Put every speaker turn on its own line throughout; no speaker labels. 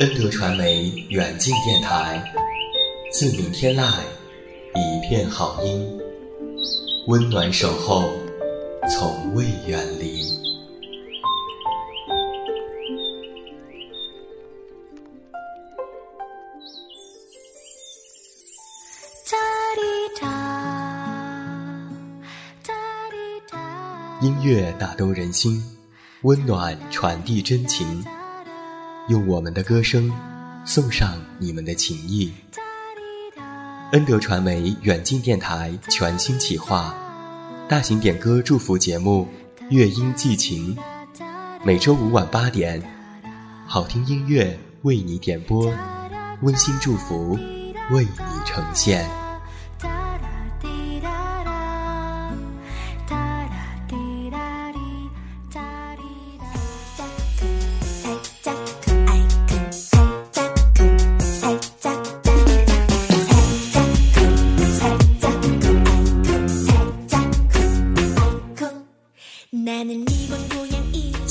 恩德传媒远近电台，自明天籁，一片好音，温暖守候，从未远离。音乐打动人心，温暖传递真情。用我们的歌声送上你们的情谊。恩德传媒远近电台全新企划，大型点歌祝福节目《乐音寄情》，每周五晚八点，好听音乐为你点播，温馨祝福为你呈现。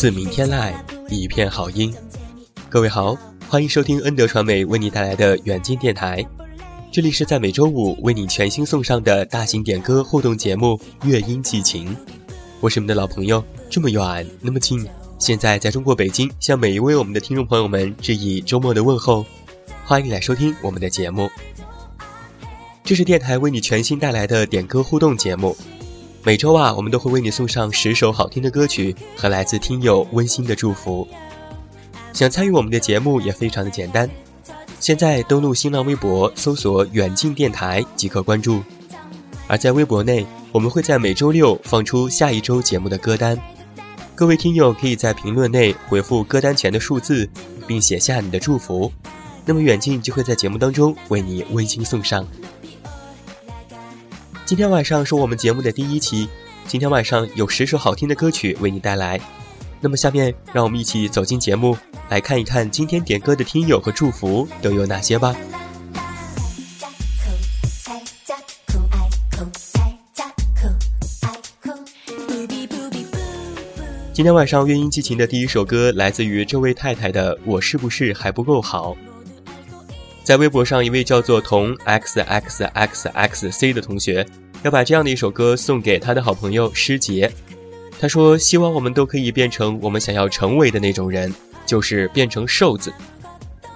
自明天籁，一片好音。各位好，欢迎收听恩德传媒为你带来的远近电台。这里是在每周五为你全新送上的大型点歌互动节目《乐音寄情》。我是你们的老朋友，这么远那么近。现在在中国北京，向每一位我们的听众朋友们致以周末的问候。欢迎你来收听我们的节目。这是电台为你全新带来的点歌互动节目。每周啊，我们都会为你送上十首好听的歌曲和来自听友温馨的祝福。想参与我们的节目也非常的简单，现在登录新浪微博搜索“远近电台”即可关注。而在微博内，我们会在每周六放出下一周节目的歌单，各位听友可以在评论内回复歌单前的数字，并写下你的祝福，那么远近就会在节目当中为你温馨送上。今天晚上是我们节目的第一期，今天晚上有十首好听的歌曲为你带来。那么下面让我们一起走进节目，来看一看今天点歌的听友和祝福都有哪些吧。今天晚上乐音激情的第一首歌来自于这位太太的《我是不是还不够好》。在微博上，一位叫做童 x x x x c 的同学，要把这样的一首歌送给他的好朋友师杰。他说：“希望我们都可以变成我们想要成为的那种人，就是变成瘦子。”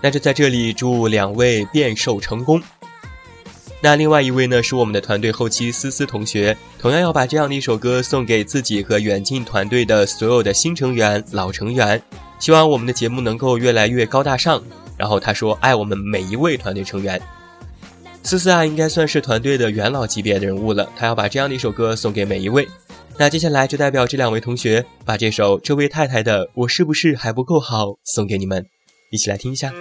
那就在这里祝两位变瘦成功。那另外一位呢，是我们的团队后期思思同学，同样要把这样的一首歌送给自己和远近团队的所有的新成员、老成员，希望我们的节目能够越来越高大上。然后他说：“爱我们每一位团队成员，思思啊，应该算是团队的元老级别的人物了。他要把这样的一首歌送给每一位。那接下来就代表这两位同学，把这首这位太太的《我是不是还不够好》送给你们，一起来听一下。”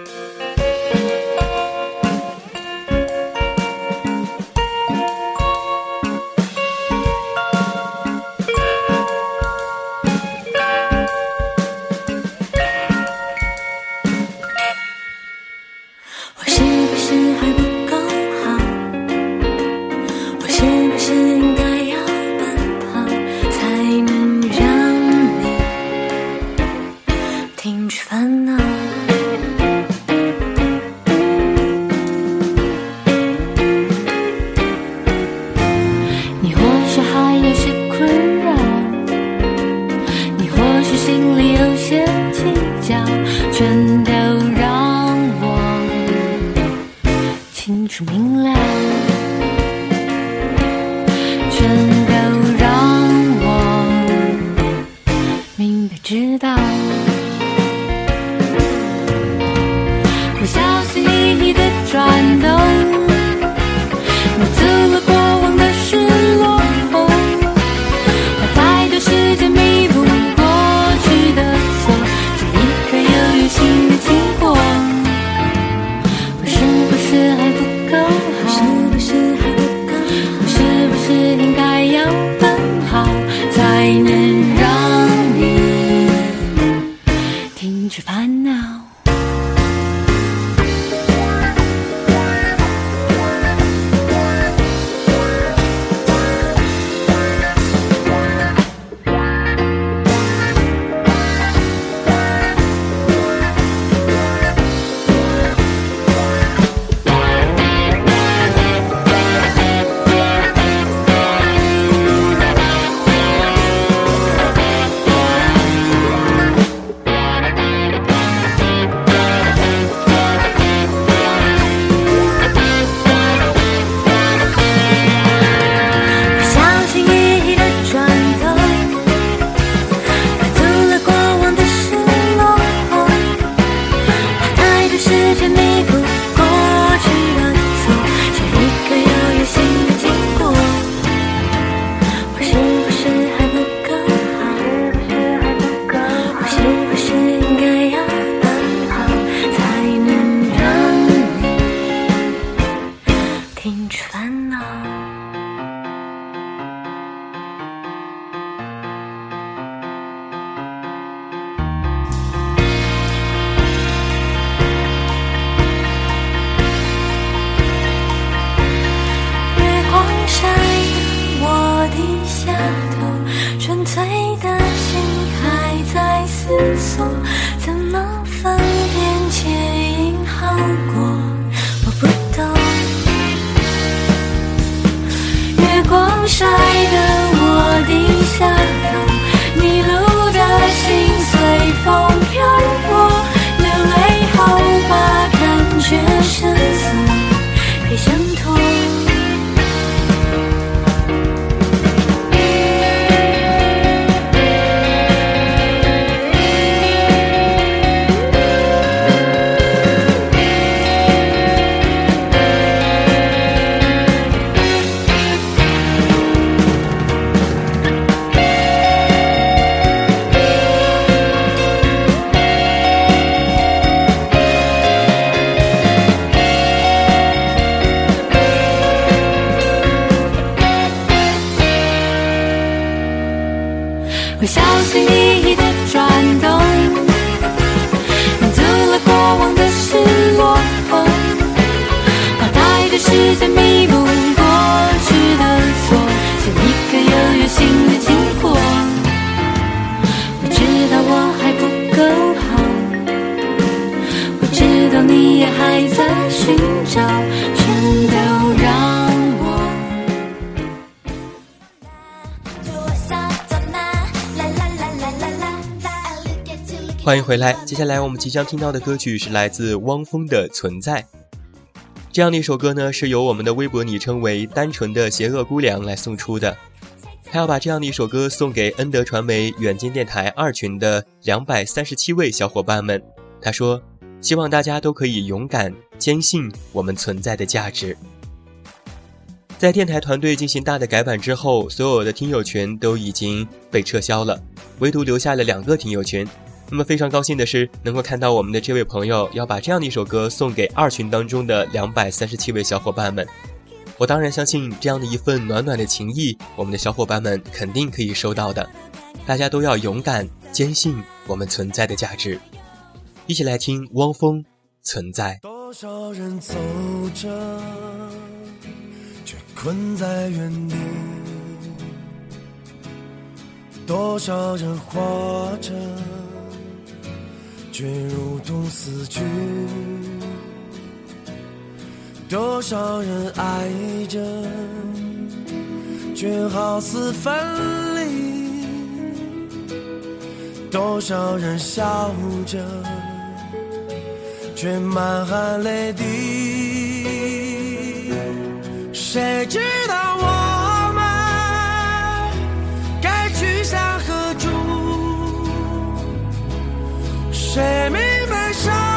接下来我们即将听到的歌曲是来自汪峰的《存在》。这样的一首歌呢，是由我们的微博昵称为“单纯的邪恶姑娘”来送出的。他要把这样的一首歌送给恩德传媒远近电台二群的两百三十七位小伙伴们。他说：“希望大家都可以勇敢坚信我们存在的价值。”在电台团队进行大的改版之后，所有的听友群都已经被撤销了，唯独留下了两个听友群。那么非常高兴的是，能够看到我们的这位朋友要把这样的一首歌送给二群当中的两百三十七位小伙伴们。我当然相信这样的一份暖暖的情谊，我们的小伙伴们肯定可以收到的。大家都要勇敢，坚信我们存在的价值。一起来听汪峰《存在》。
多少人走着，却困在原地；多少人活着。却如同死去，多少人爱着，却好似分离；多少人笑着，却满含泪滴。谁知道我谁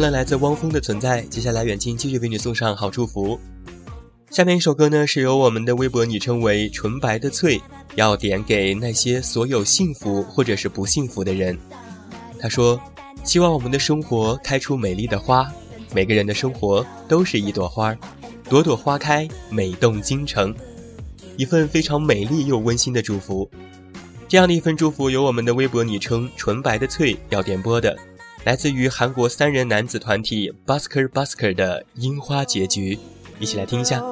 了来自汪峰的存在，接下来远近继续为你送上好祝福。下面一首歌呢，是由我们的微博昵称为“纯白的翠”要点给那些所有幸福或者是不幸福的人。他说：“希望我们的生活开出美丽的花，每个人的生活都是一朵花，朵朵花开，美动京城。”一份非常美丽又温馨的祝福。这样的一份祝福，由我们的微博昵称“纯白的翠”要点播的。来自于韩国三人男子团体 Busker Busker 的《樱花结局》，一起来听一下。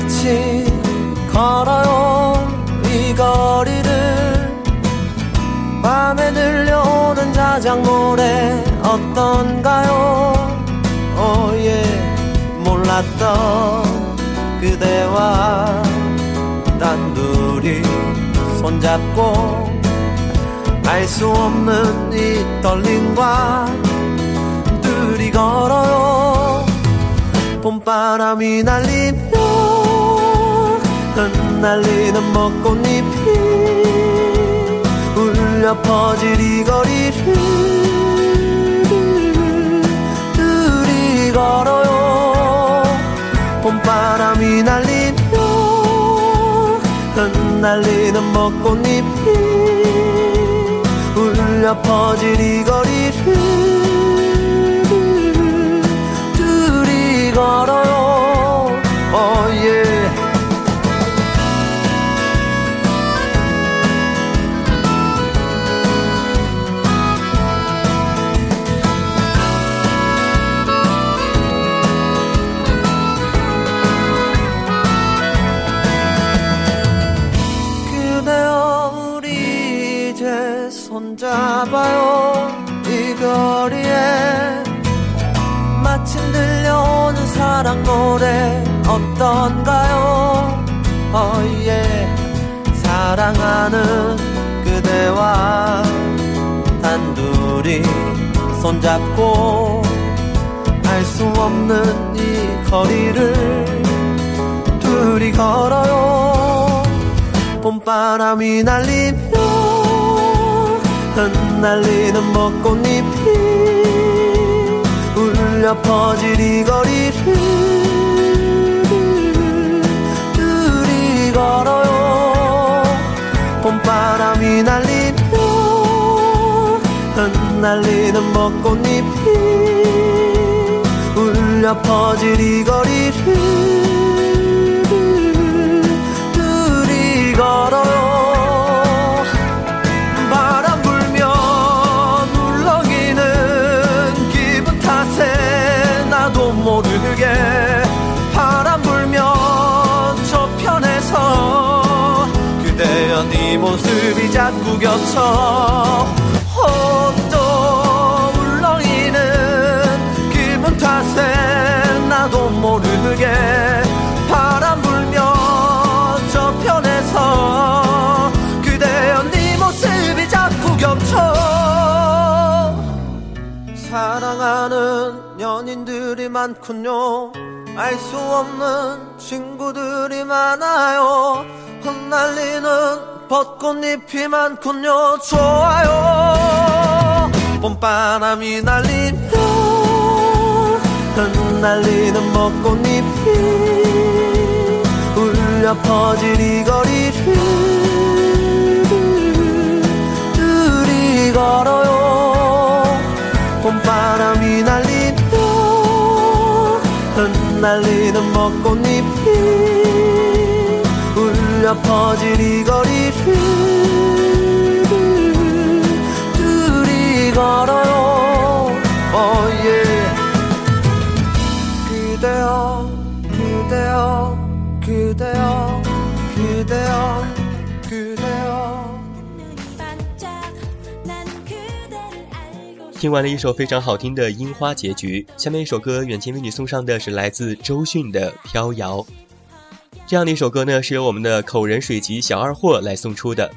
같이 걸어요. 이 거리를 밤에 들려오는 자작 노래 어떤가요? oh yeah 몰랐던 그대와 단둘이 손잡고 알 수 없는 이 떨림과 둘이 걸어요. 봄바람이 날리며 흩날리는 벚꽃잎이 울려 퍼질 이 거리를 둘이 걸어요. 봄바람이 날리며 흩날리는 벚꽃잎이 울려 퍼질 이 거리를 둘이 걸어요. Oh yeah 사랑 노래 어떤가요? oh yeah 사랑하는 그대와 단둘이 손잡고 알 수 없는 이 거리를 둘이 걸어요. 봄바람이 날리며 흩날리는 벚꽃잎이 울려 퍼질 이 거리를 둘이 걸어요. 봄바람이 날리며 흩 흩날리는 벚꽃잎이 울려 퍼질 이 거리를 둘이 걸어요 모르게 바람 불면 저편에서 그대여 네 모습이 자꾸 겹쳐 또 울렁이는 기분 탓에 나도 모르게 바람 불면 저편에서 그대여 네 모습이 자꾸 겹쳐 사랑하는 연인들이 많군요. 알 수 없는 친구들이 많아요. 흩날리는 벚꽃잎이 많군요. 좋아요. 봄바람이 날리며 흩날리는 벚꽃잎이 울려 퍼질 이 거리를 둘이 걸어요. 봄바람이 날리며 흩 날리는 벚꽃잎이 울려 퍼질 이 거리를 둘이 걸어
听完了一首非常好听的《樱花结局》，下面一首歌，远近为你送上的是来自周迅的《飘摇》。这样的一首歌呢，是由我们的口人水吉小二货来送出的，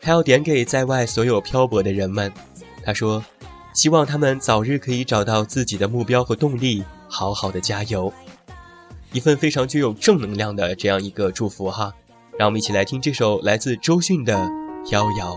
他要点给在外所有漂泊的人们。他说，希望他们早日可以找到自己的目标和动力，好好的加油。一份非常具有正能量的这样一个祝福哈。让我们一起来听这首来自周迅的《飘摇》。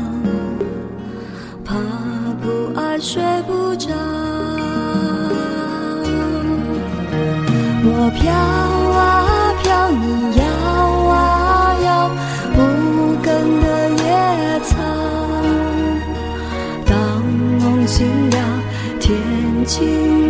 怕不爱睡不着，我飘啊飘，你摇啊摇，无根的野草。当梦醒了，天晴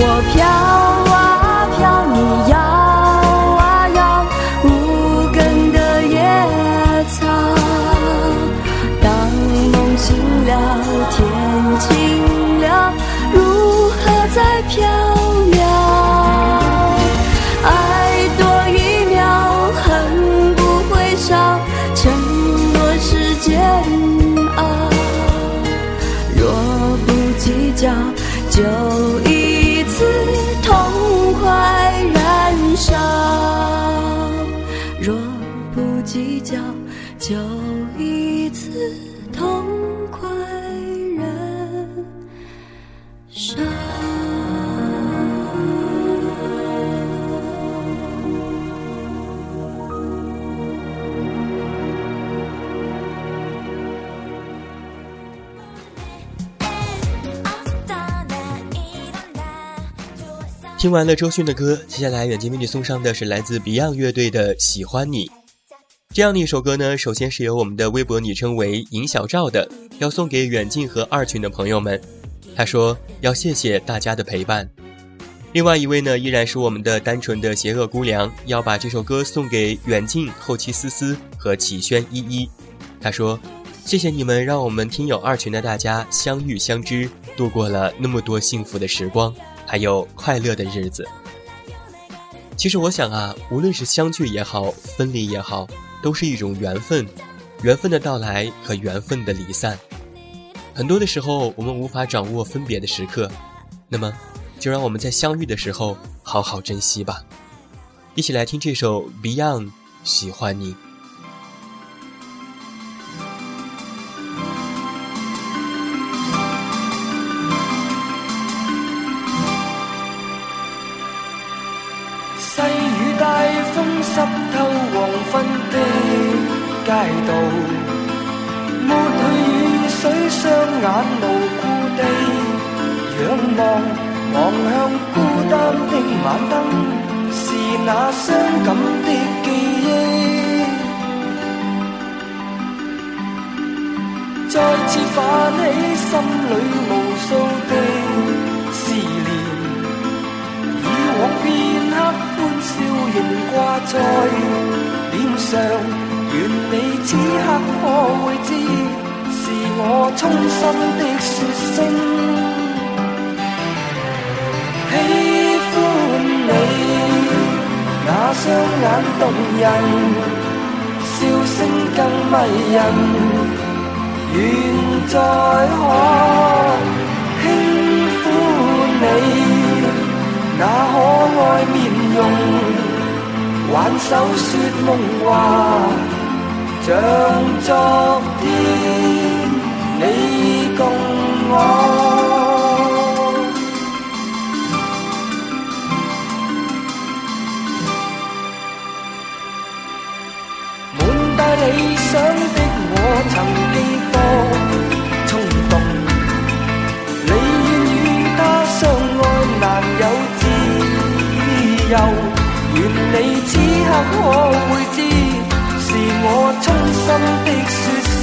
我飘
听完了周迅的歌，接下来远近为你送上的是来自 Beyond 乐队的《喜欢你》。这样的一首歌呢，首先是由我们的微博昵称为尹小赵的，要送给远近和二群的朋友们。他说要谢谢大家的陪伴。另外一位呢，依然是我们的单纯的邪恶姑娘，要把这首歌送给远近、后期思思和启轩依依。他说：“谢谢你们，让我们听友二群的大家相遇相知，度过了那么多幸福的时光。”还有快乐的日子。其实我想啊，无论是相聚也好，分离也好，都是一种缘分，缘分的到来和缘分的离散。很多的时候，我们无法掌握分别的时刻，那么，就让我们在相遇的时候好好珍惜吧。一起来听这首 Beyond《喜欢你》。
分的街道，抹去雨水，双眼无故地仰望，望向孤单的晚灯，是那伤感的记忆，再次泛起心里无数的思念。以往片刻欢笑仍挂在脸上，愿你此刻可会知，是我衷心的说声喜欢你，那双眼动人，笑声更迷人，愿再可輕撫你。那可爱容，挽手说梦话，像昨天你共我。滿帶理想的我曾经多冲动，你愿与他相爱，难有愿，你此刻可会知，是我衷心的说声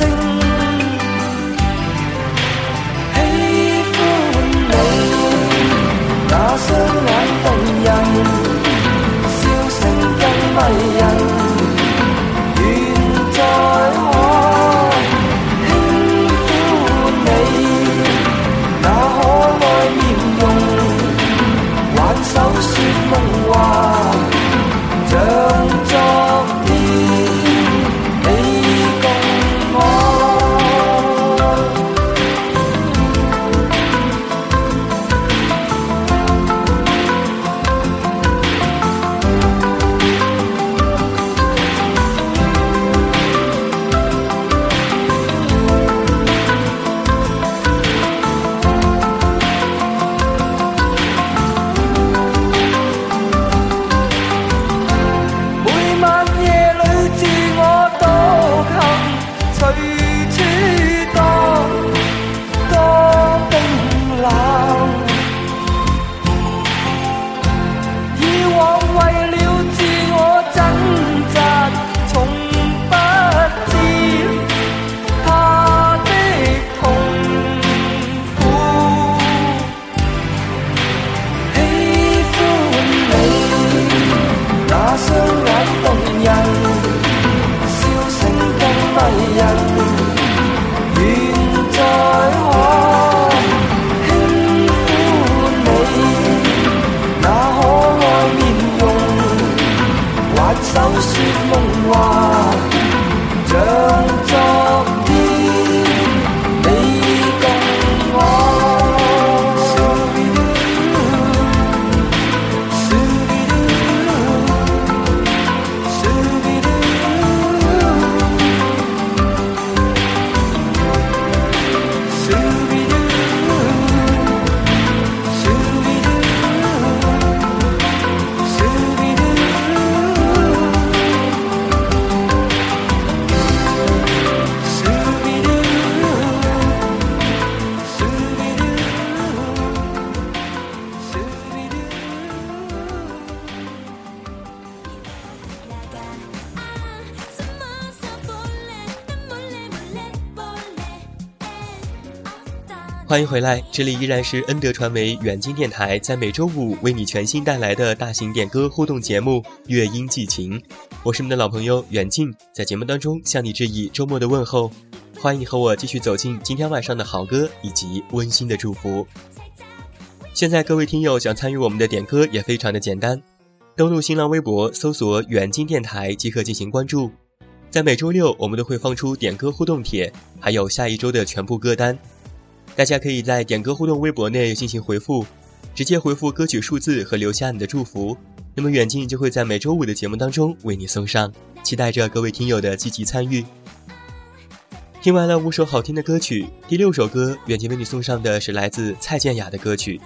欢迎回来，这里依然是恩德传媒远近电台在每周五为你全新带来的大型点歌互动节目《乐音寄情》，我是你们的老朋友远近，在节目当中向你致以周末的问候，欢迎和我继续走进今天晚上的好歌以及温馨的祝福。现在各位听友想参与我们的点歌也非常的简单，登录新浪微博搜索“远近电台”即可进行关注，在每周六我们都会放出点歌互动帖，还有下一周的全部歌单。大家可以在点歌互动微博内进行回复，直接回复歌曲数字和留下你的祝福，那么远近就会在每周五的节目当中为你送上。期待着各位听友的积极参与。听完了五首好听的歌曲，第六首歌远近为你送上的是来自蔡健雅的歌曲。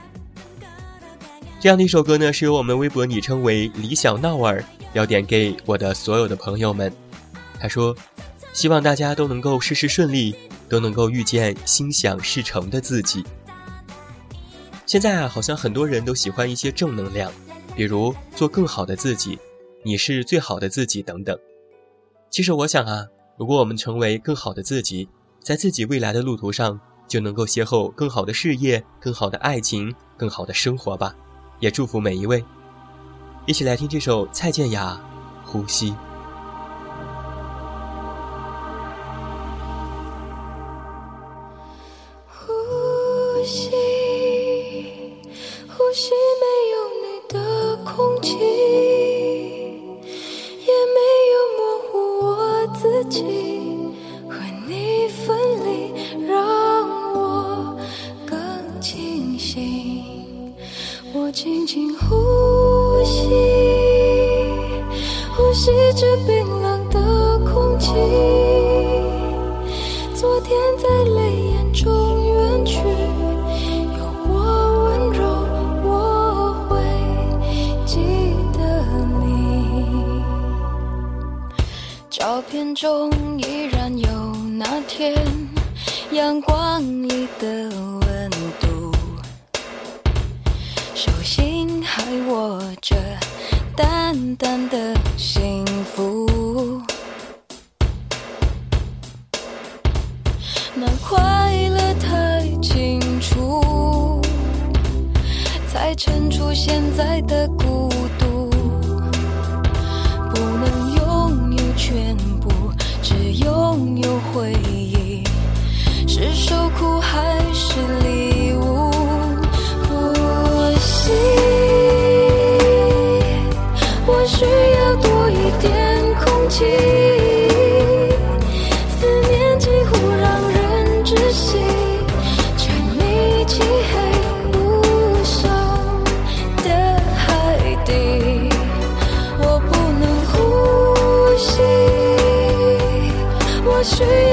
这样的一首歌呢，是由我们微博昵称为李小闹儿要点给我的所有的朋友们。他说，希望大家都能够事事顺利。都能够遇见心想事成的自己。现在啊，好像很多人都喜欢一些正能量，比如做更好的自己，你是最好的自己等等。其实我想啊，如果我们成为更好的自己，在自己未来的路途上，就能够邂逅更好的事业、更好的爱情、更好的生活吧。也祝福每一位，一起来听这首蔡健雅《呼吸》。
我需要。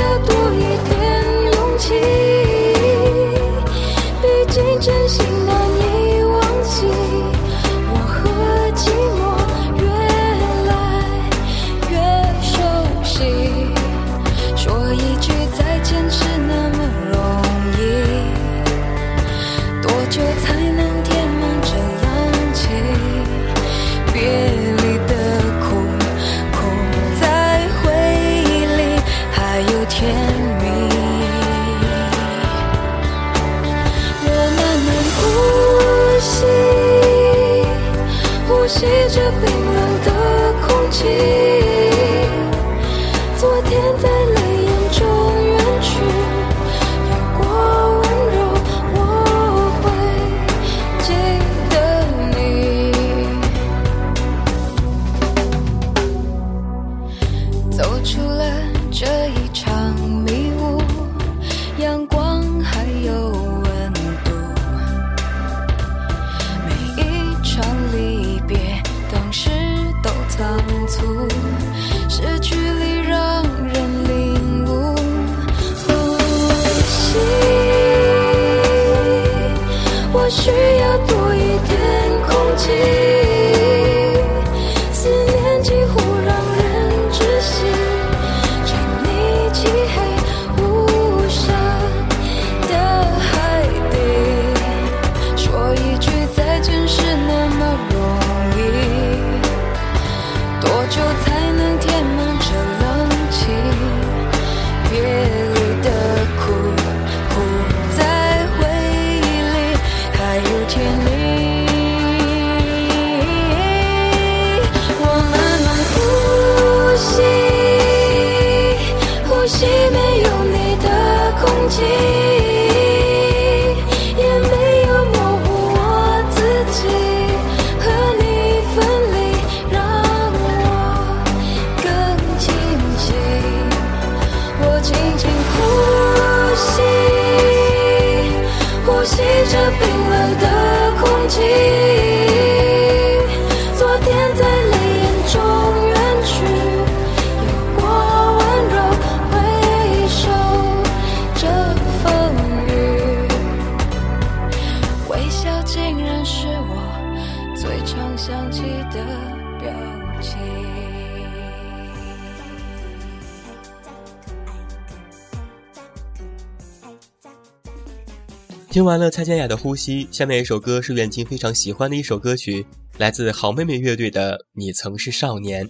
听完了蔡健雅的《呼吸》，下面一首歌是远近非常喜欢的一首歌曲，来自好妹妹乐队的《你曾是少年》。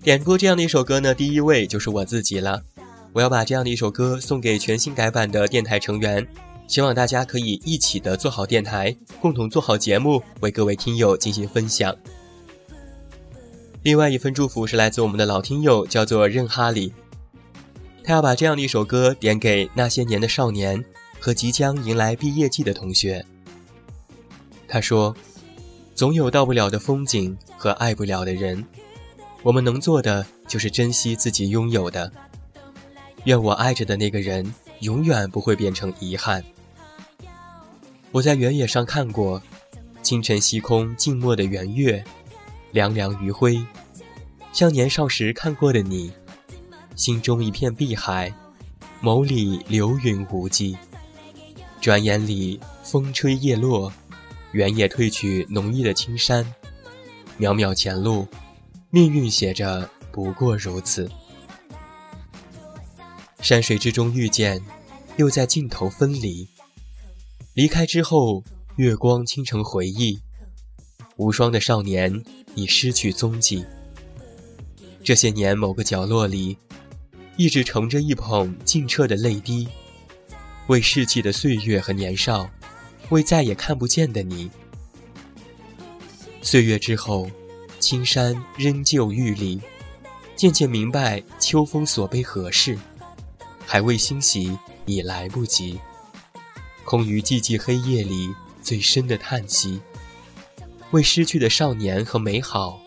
点播这样的一首歌呢，第一位就是我自己了。我要把这样的一首歌送给全新改版的电台成员，希望大家可以一起的做好电台，共同做好节目，为各位听友进行分享。另外一份祝福是来自我们的老听友，叫做任哈里，他要把这样的一首歌点给那些年的少年。和即将迎来毕业季的同学，他说：“总有到不了的风景和爱不了的人，我们能做的就是珍惜自己拥有的。愿我爱着的那个人永远不会变成遗憾。”我在原野上看过，清晨西空静默的圆月，凉凉余晖，像年少时看过的你，心中一片碧海，眸里流云无际。转眼里，风吹叶落，原野褪去浓郁的青山。渺渺前路，命运写着不过如此。山水之中遇见，又在尽头分离。离开之后，月光倾成回忆。无双的少年已失去踪迹。这些年，某个角落里，一直盛着一捧清澈的泪滴。为逝去的岁月和年少，为再也看不见的你。岁月之后，青山仍旧郁立，渐渐明白秋风所悲何事，还未欣喜已来不及。空余寂寂黑夜里最深的叹息，为失去的少年和美好，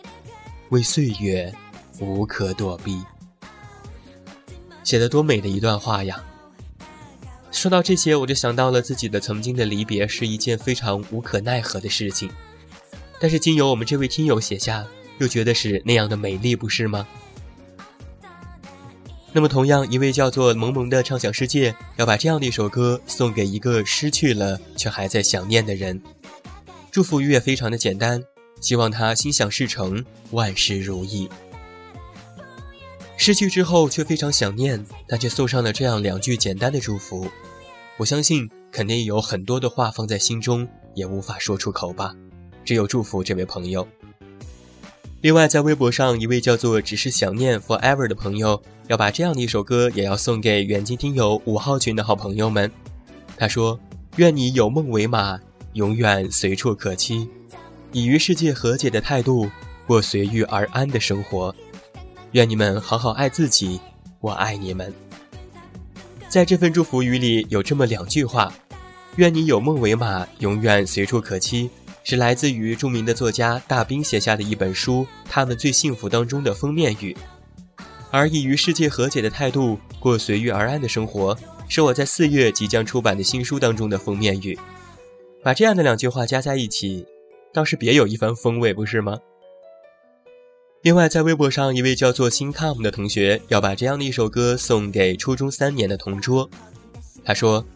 为岁月无可躲避。写得多美的一段话呀！说到这些，我就想到了自己的曾经的离别是一件非常无可奈何的事情，但是经由我们这位听友写下，又觉得是那样的美丽，不是吗？那么，同样一位叫做萌萌的畅想世界，要把这样的一首歌送给一个失去了却还在想念的人，祝福语也非常的简单，希望他心想事成，万事如意。失去之后却非常想念，但却送上了这样两句简单的祝福。我相信肯定有很多的话放在心中，也无法说出口吧。只有祝福这位朋友。另外，在微博上一位叫做“只是想念 forever” 的朋友，要把这样的一首歌也要送给远近听友五号群的好朋友们。他说：“愿你有梦为马，永远随处可栖，以与世界和解的态度过随遇而安的生活。愿你们好好爱自己，我爱你们。”在这份祝福语里有这么两句话：“愿你有梦为马，永远随处可栖。”是来自于著名的作家大兵写下的一本书《他们最幸福》当中的封面语。而以与世界和解的态度过随遇而安的生活，是我在四月即将出版的新书当中的封面语。把这样的两句话加在一起，倒是别有一番风味，不是吗？另外，在微博上，一位叫做新 com 的同学要把这样的一首歌送给初中三年的同桌。他说，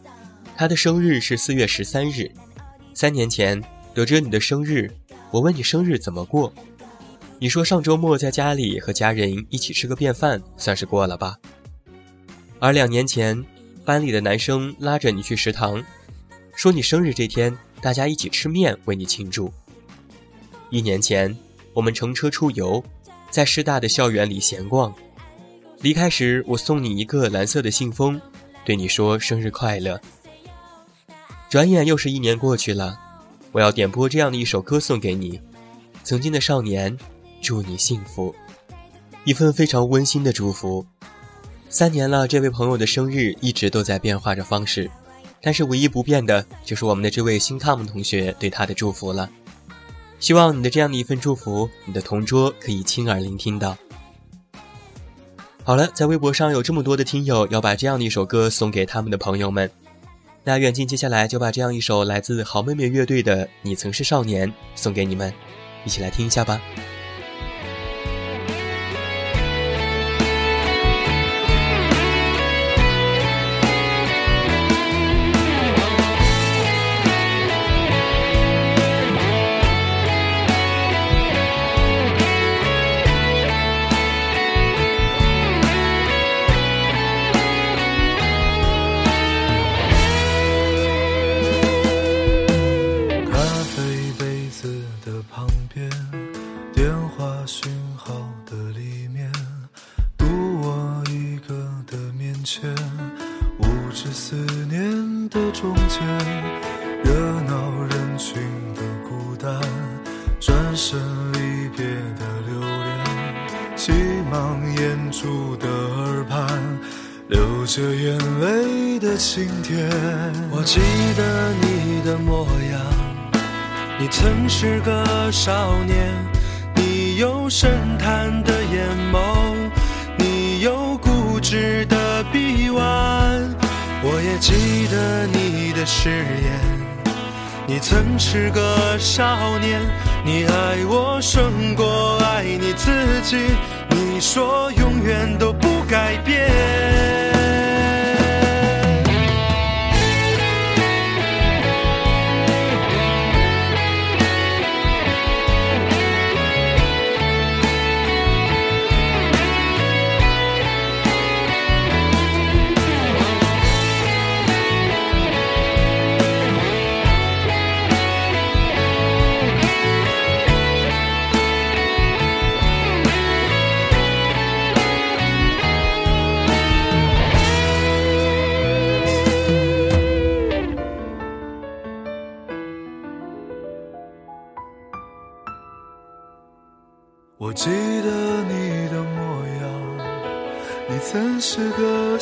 他的生日是四月十三日。三年前得知你的生日，我问你生日怎么过，你说上周末在家里和家人一起吃个便饭，算是过了吧。而两年前，班里的男生拉着你去食堂，说你生日这天大家一起吃面为你庆祝。一年前，我们乘车出游。在师大的校园里闲逛，离开时我送你一个蓝色的信封，对你说生日快乐。转眼又是一年过去了，我要点播这样的一首歌送给你，曾经的少年，祝你幸福，一份非常温馨的祝福。三年了，这位朋友的生日一直都在变化着方式，但是唯一不变的就是我们的这位新 com 同学对他的祝福了。希望你的这样的一份祝福，你的同桌可以亲耳聆听到。好了，在微博上有这么多的听友要把这样的一首歌送给他们的朋友们，那远近接下来就把这样一首来自好妹妹乐队的《你曾是少年》送给你们，一起来听一下吧。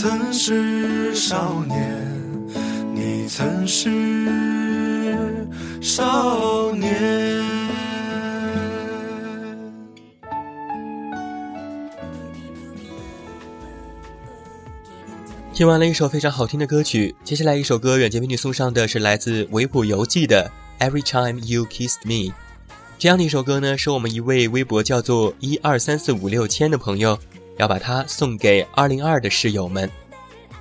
曾是少年，你曾是少年。
听完了一首非常好听的歌曲，接下来一首歌，远见为你送上的是来自维普游记的《Every Time You Kissed Me》。这样的一首歌呢，是我们一位微博叫做一二三四五六千的朋友，要把它送给二零二的室友们。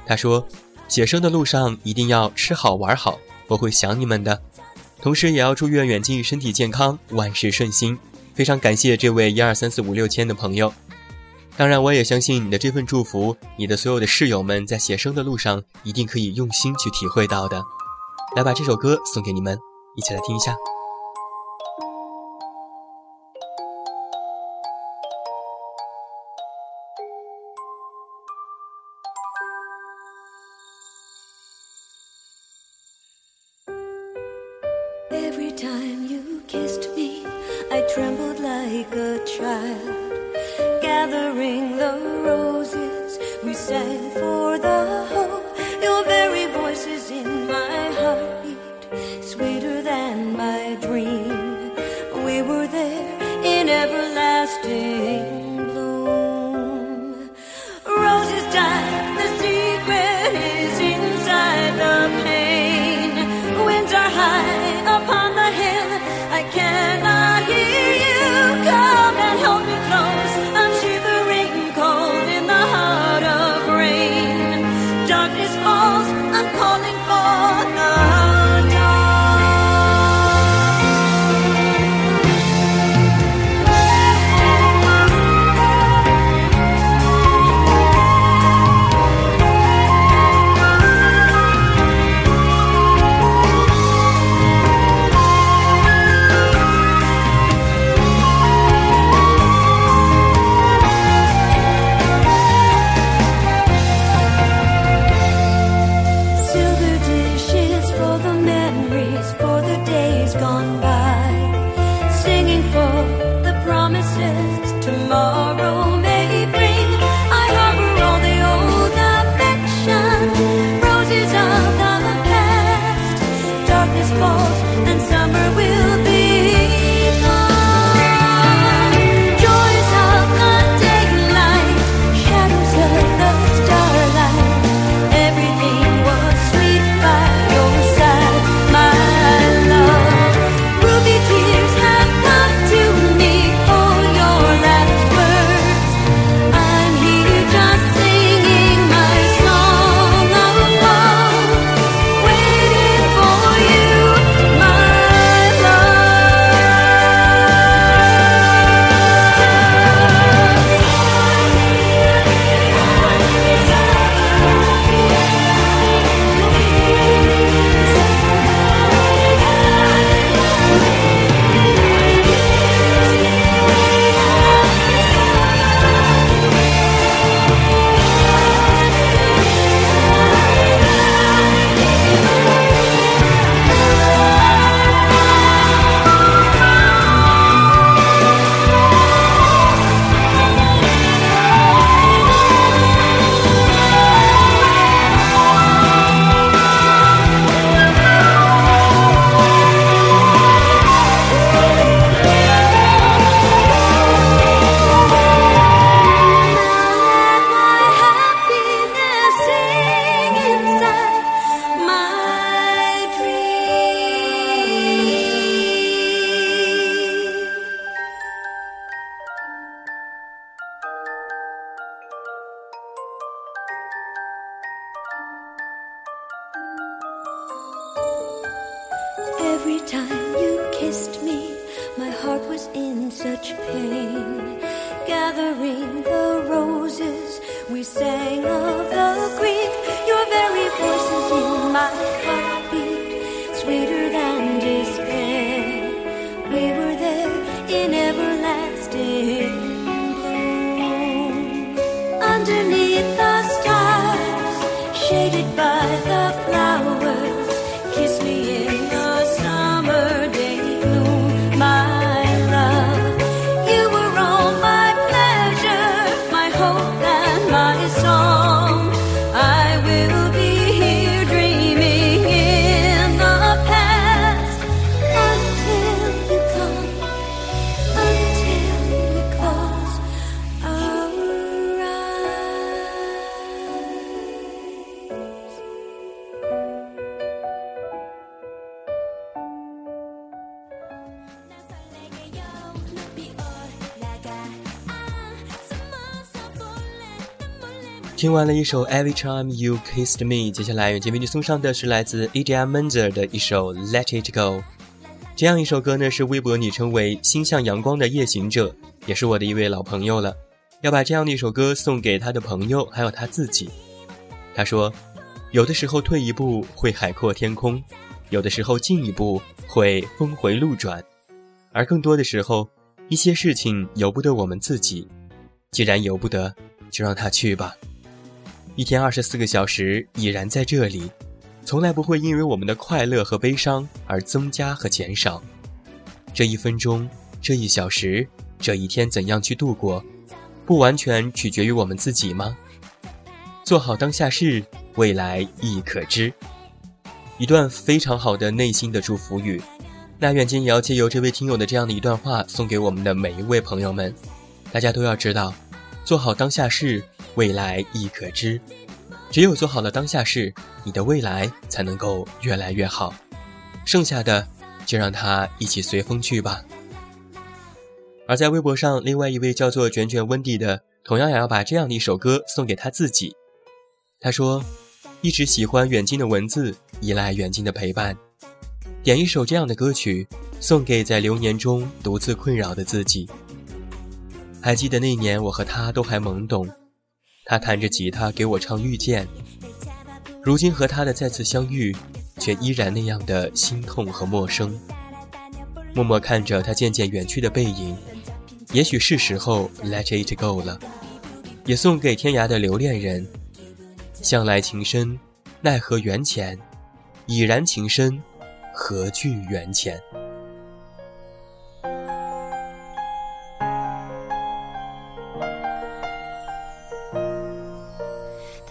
他说：“写生的路上一定要吃好玩好，我会想你们的。同时也要祝愿远近身体健康，万事顺心。非常感谢这位一二三四五六千的朋友。当然，我也相信你的这份祝福，你的所有的室友们在写生的路上一定可以用心去体会到的。来，把这首歌送给你们，一起来听一下。”
Time you kissed me, I trembled like a child. Gathering the roses, we sang for
听完了一首《Every Time You Kissed Me》，接下来远近为你送上的是来自 Adrian Menzer 的一首《Let It Go》。这样一首歌呢，是微博昵称为“心向阳光”的夜行者，也是我的一位老朋友了。要把这样的一首歌送给他的朋友，还有他自己。他说：“有的时候退一步会海阔天空，有的时候进一步会峰回路转，而更多的时候，一些事情由不得我们自己。既然由不得，就让它去吧。”一天二十四个小时已然在这里，从来不会因为我们的快乐和悲伤而增加和减少。这一分钟，这一小时，这一天怎样去度过，不完全取决于我们自己吗？做好当下事，未来亦可知。一段非常好的内心的祝福语。那远近也要借由这位听友的这样的一段话，送给我们的每一位朋友们。大家都要知道，做好当下事。未来亦可知，只有做好了当下事，你的未来才能够越来越好。剩下的就让它一起随风去吧。而在微博上，另外一位叫做卷卷温蒂的，同样也要把这样的一首歌送给他自己。他说：“一直喜欢远近的文字，依赖远近的陪伴，点一首这样的歌曲，送给在流年中独自困扰的自己。还记得那年，我和他都还懵懂。”他弹着吉他给我唱《遇见》，如今和他的再次相遇，却依然那样的心痛和陌生。默默看着他渐渐远去的背影，也许是时候 let it go 了。也送给天涯的留恋人。向来情深，奈何缘浅；已然情深，何惧缘浅？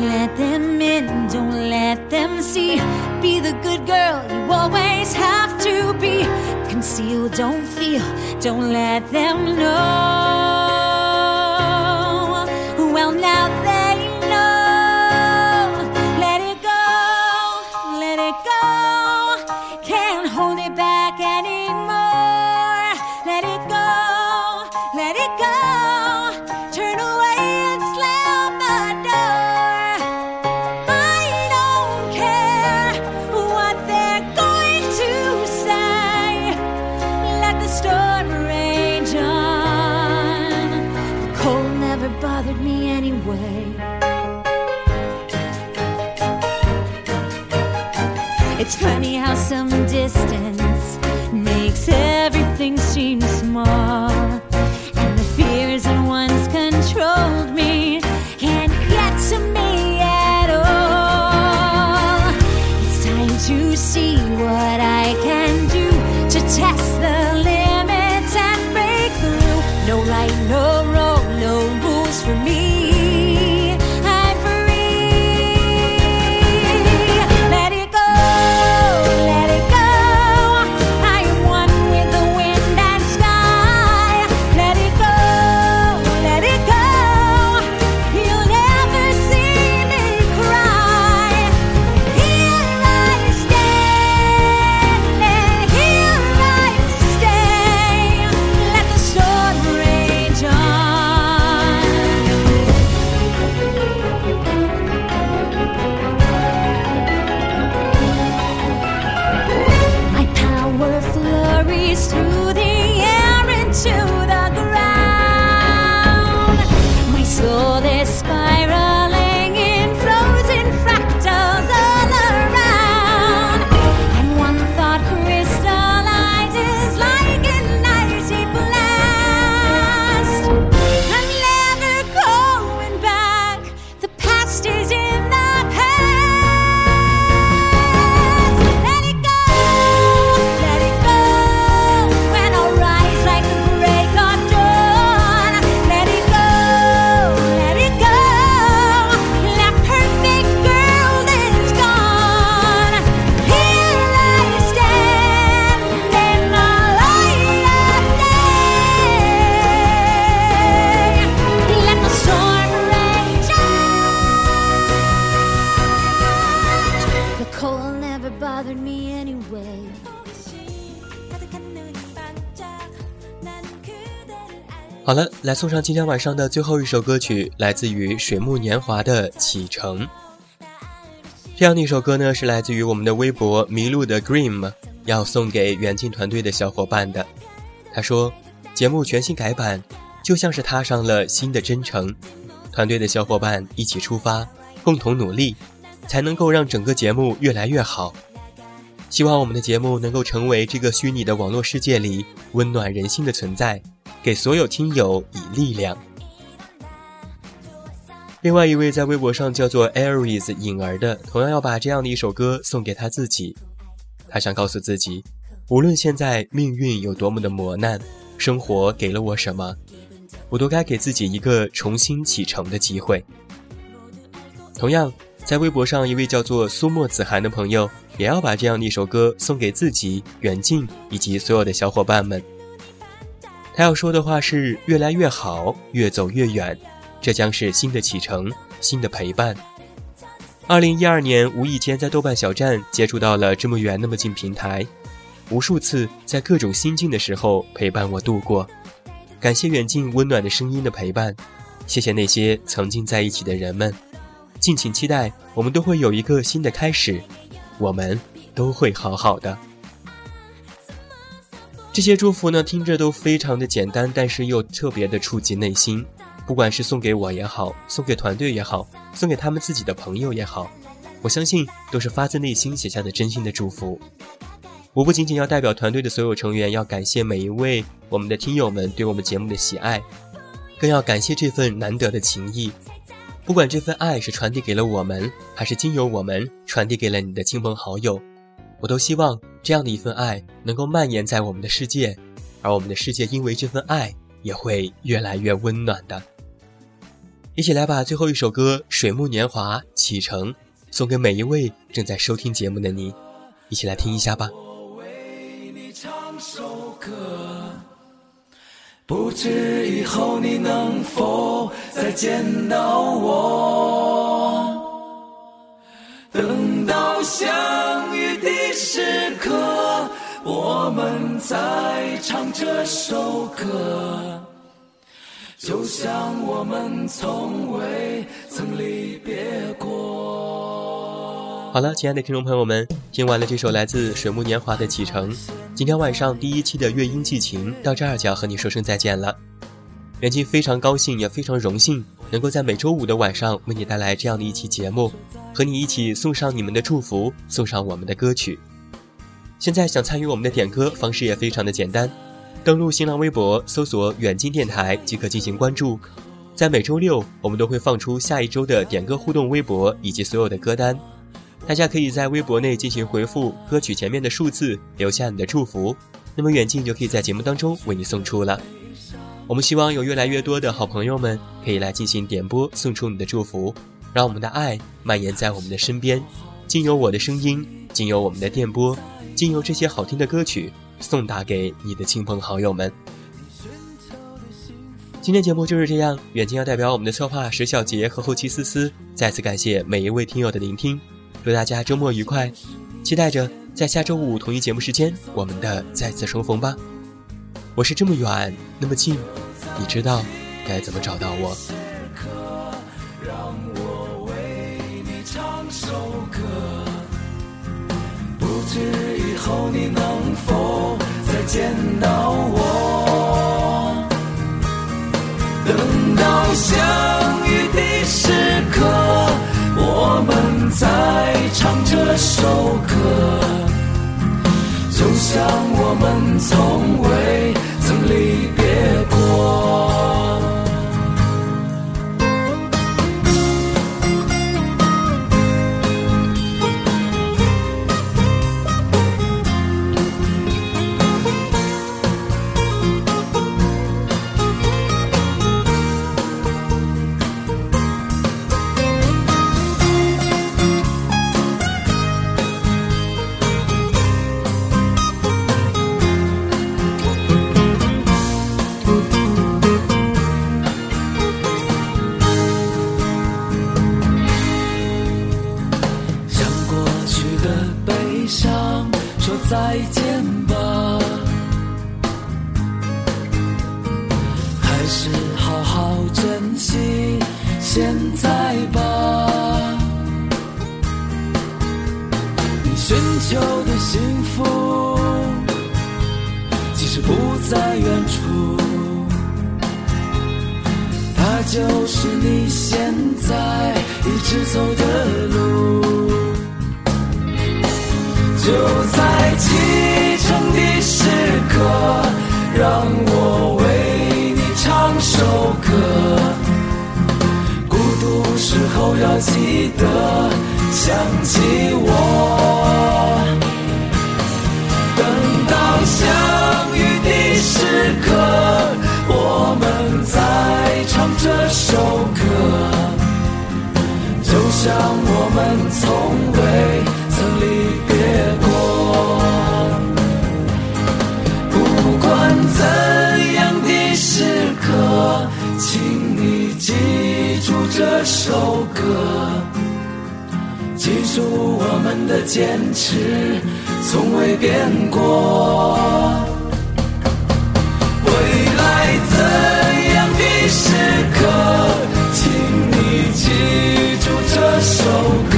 Let them in, don't let them see. Be the good girl you always have to be. Conceal, don't feel, don't let them know. Well, now
好了，来送上今天晚上的最后一首歌曲，来自于水木年华的《启程》。这样的一首歌呢，是来自于我们的微博迷路的 Green，要送给远近团队的小伙伴的。他说，节目全新改版，就像是踏上了新的征程，团队的小伙伴一起出发，共同努力，才能够让整个节目越来越好。希望我们的节目能够成为这个虚拟的网络世界里温暖人心的存在，给所有听友以力量。另外一位在微博上叫做 Aries 颖儿的，同样要把这样的一首歌送给他自己。他想告诉自己，无论现在命运有多么的磨难，生活给了我什么，我都该给自己一个重新启程的机会。同样，在微博上一位叫做苏沫子涵的朋友，也要把这样的一首歌送给自己、远近以及所有的小伙伴们。他要说的话是：越来越好，越走越远，这将是新的启程，新的陪伴。二零一二年，无意间在豆瓣小站接触到了这么远那么近平台，无数次在各种心境的时候陪伴我度过。感谢远近温暖的声音的陪伴，谢谢那些曾经在一起的人们。敬请期待，我们都会有一个新的开始，我们都会好好的。这些祝福呢，听着都非常的简单，但是又特别的触及内心。不管是送给我也好，送给团队也好，送给他们自己的朋友也好，我相信都是发自内心写下的真心的祝福。我不仅仅要代表团队的所有成员，要感谢每一位我们的听友们对我们节目的喜爱，更要感谢这份难得的情谊。不管这份爱是传递给了我们，还是经由我们传递给了你的亲朋好友，我都希望这样的一份爱能够蔓延在我们的世界，而我们的世界因为这份爱也会越来越温暖的。一起来把最后一首歌《水木年华》启程送给每一位正在收听节目的你，一起来听一下吧。
我为你唱首歌，不知以后你能否再见到我。等到相遇的时，我们再唱这首歌，就像我们从未曾离别过。
好了，亲爱的听众朋友们，听完了这首来自水木年华的《启程》，今天晚上第一期的乐音寄情到这儿就要和你说声再见了。远近非常高兴，也非常荣幸，能够在每周五的晚上为你带来这样的一期节目，和你一起送上你们的祝福，送上我们的歌曲。现在想参与我们的点歌方式也非常的简单，登录新浪微博搜索“远近电台”即可进行关注。在每周六，我们都会放出下一周的点歌互动微博以及所有的歌单。大家可以在微博内进行回复歌曲前面的数字，留下你的祝福，那么远近就可以在节目当中为你送出了。我们希望有越来越多的好朋友们可以来进行点播，送出你的祝福，让我们的爱蔓延在我们的身边，经由我的声音，经由我们的电波，经由这些好听的歌曲，送达给你的亲朋好友们。今天节目就是这样，远近要代表我们的策划石小杰和后期思思，再次感谢每一位听友的聆听。祝大家周末愉快，期待着在下周五同一节目时间我们的再次重逢吧。我是这么远那么近，你知道该怎么找到我？
知以后你能否再见到我。等到相遇的时刻，我们再唱这首歌。就像我们从未曾离别过。是好好珍惜现在吧。你寻求的幸福，其实不在远处。它就是你现在一直走的路，就在启程的时刻，让我为首歌。孤独时候要记得想起我。等到相遇的时刻，我们再唱这首歌，就像我们从未曾离别请你记住这首歌。记住我们的坚持，从未变过。未来怎样的时刻，请你记住这首歌。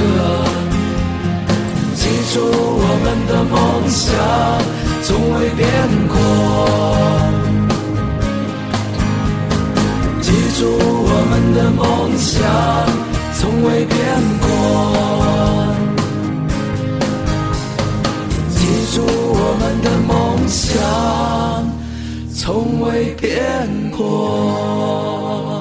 记住我们的梦想，从未变过。记住我们的梦想从未变过记住我们的梦想从未变过